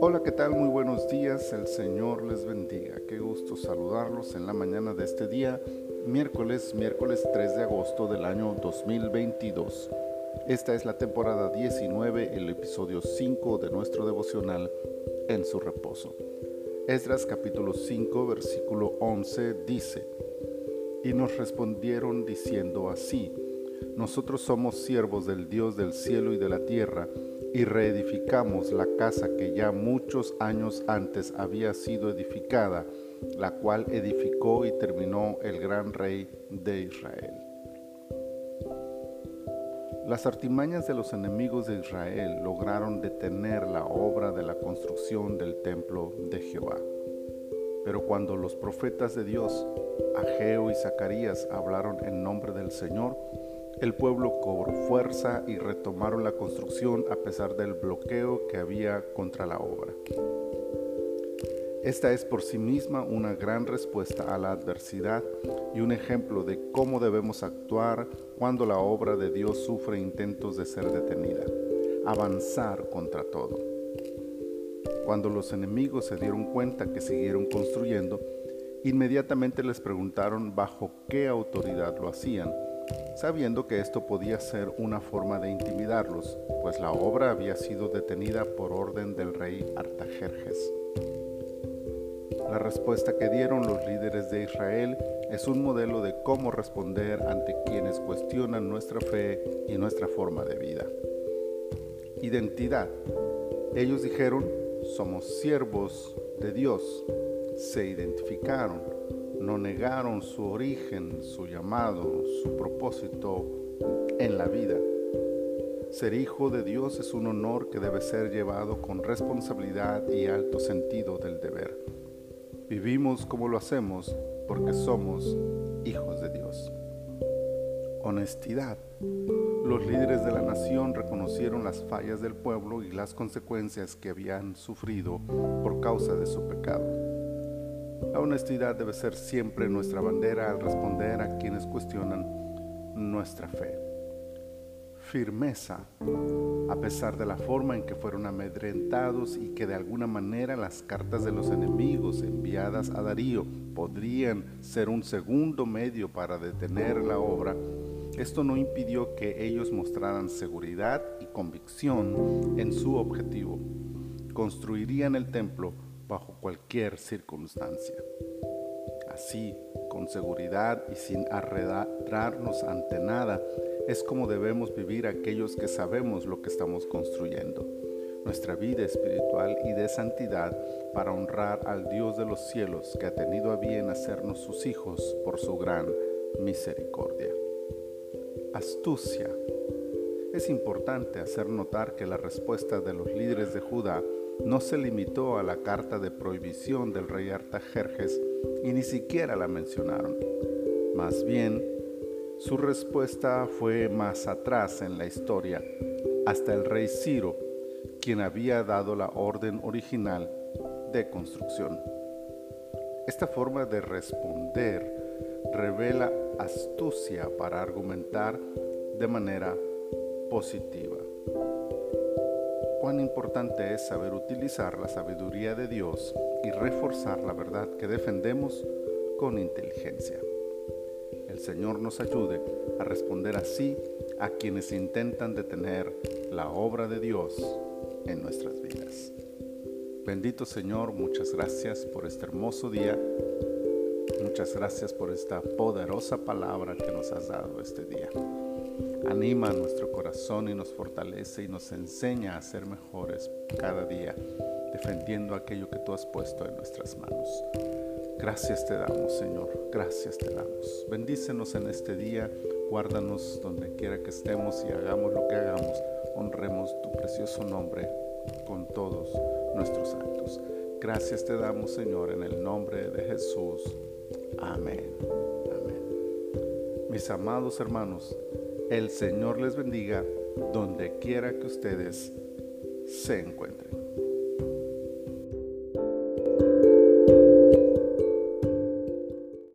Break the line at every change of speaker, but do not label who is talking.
Hola, ¿qué tal? Muy buenos días, el Señor les bendiga. Qué gusto saludarlos en la mañana de este día, miércoles, miércoles 3 de agosto del año 2022. Esta es la temporada 19, el episodio 5 de nuestro devocional En su reposo. Esdras capítulo 5, versículo 11 dice, Y nos respondieron diciendo así, Nosotros somos siervos del Dios del cielo y de la tierra, y reedificamos la casa que ya muchos años antes había sido edificada, la cual edificó y terminó el gran rey de Israel. Las artimañas de los enemigos de Israel lograron detener la obra de la construcción del templo de Jehová. Pero cuando los profetas de Dios, Ageo y Zacarías, hablaron en nombre del Señor, el pueblo cobró fuerza y retomaron la construcción a pesar del bloqueo que había contra la obra. Esta es por sí misma una gran respuesta a la adversidad y un ejemplo de cómo debemos actuar cuando la obra de Dios sufre intentos de ser detenida, avanzar contra todo. Cuando los enemigos se dieron cuenta que siguieron construyendo, inmediatamente les preguntaron bajo qué autoridad lo hacían sabiendo que esto podía ser una forma de intimidarlos, pues la obra había sido detenida por orden del rey Artajerjes. La respuesta que dieron los líderes de Israel es un modelo de cómo responder ante quienes cuestionan nuestra fe y nuestra forma de vida. Identidad. Ellos dijeron, somos siervos de Dios. Se identificaron no negaron su origen, su llamado, su propósito en la vida. Ser hijo de Dios es un honor que debe ser llevado con responsabilidad y alto sentido del deber. Vivimos como lo hacemos porque somos hijos de Dios. Honestidad. Los líderes de la nación reconocieron las fallas del pueblo y las consecuencias que habían sufrido por causa de su pecado. La honestidad debe ser siempre nuestra bandera al responder a quienes cuestionan nuestra fe. Firmeza, a pesar de la forma en que fueron amedrentados y que de alguna manera las cartas de los enemigos enviadas a Darío podrían ser un segundo medio para detener la obra, esto no impidió que ellos mostraran seguridad y convicción en su objetivo. Construirían el templo bajo cualquier circunstancia. Así, con seguridad y sin arredrarnos ante nada, es como debemos vivir aquellos que sabemos lo que estamos construyendo, nuestra vida espiritual y de santidad para honrar al Dios de los cielos que ha tenido a bien hacernos sus hijos por su gran misericordia. Astucia. Es importante hacer notar que la respuesta de los líderes de Judá no se limitó a la carta de prohibición del rey Artajerjes y ni siquiera la mencionaron. Más bien, su respuesta fue más atrás en la historia, hasta el rey Ciro, quien había dado la orden original de construcción. Esta forma de responder revela astucia para argumentar de manera positiva cuán importante es saber utilizar la sabiduría de Dios y reforzar la verdad que defendemos con inteligencia. El Señor nos ayude a responder así a quienes intentan detener la obra de Dios en nuestras vidas. Bendito Señor, muchas gracias por este hermoso día. Muchas gracias por esta poderosa palabra que nos has dado este día anima nuestro corazón y nos fortalece y nos enseña a ser mejores cada día, defendiendo aquello que tú has puesto en nuestras manos. Gracias te damos, Señor, gracias te damos. Bendícenos en este día, guárdanos donde quiera que estemos y hagamos lo que hagamos, honremos tu precioso nombre con todos nuestros actos. Gracias te damos, Señor, en el nombre de Jesús. Amén. Amén. Mis amados hermanos, el Señor les bendiga donde quiera que ustedes se encuentren.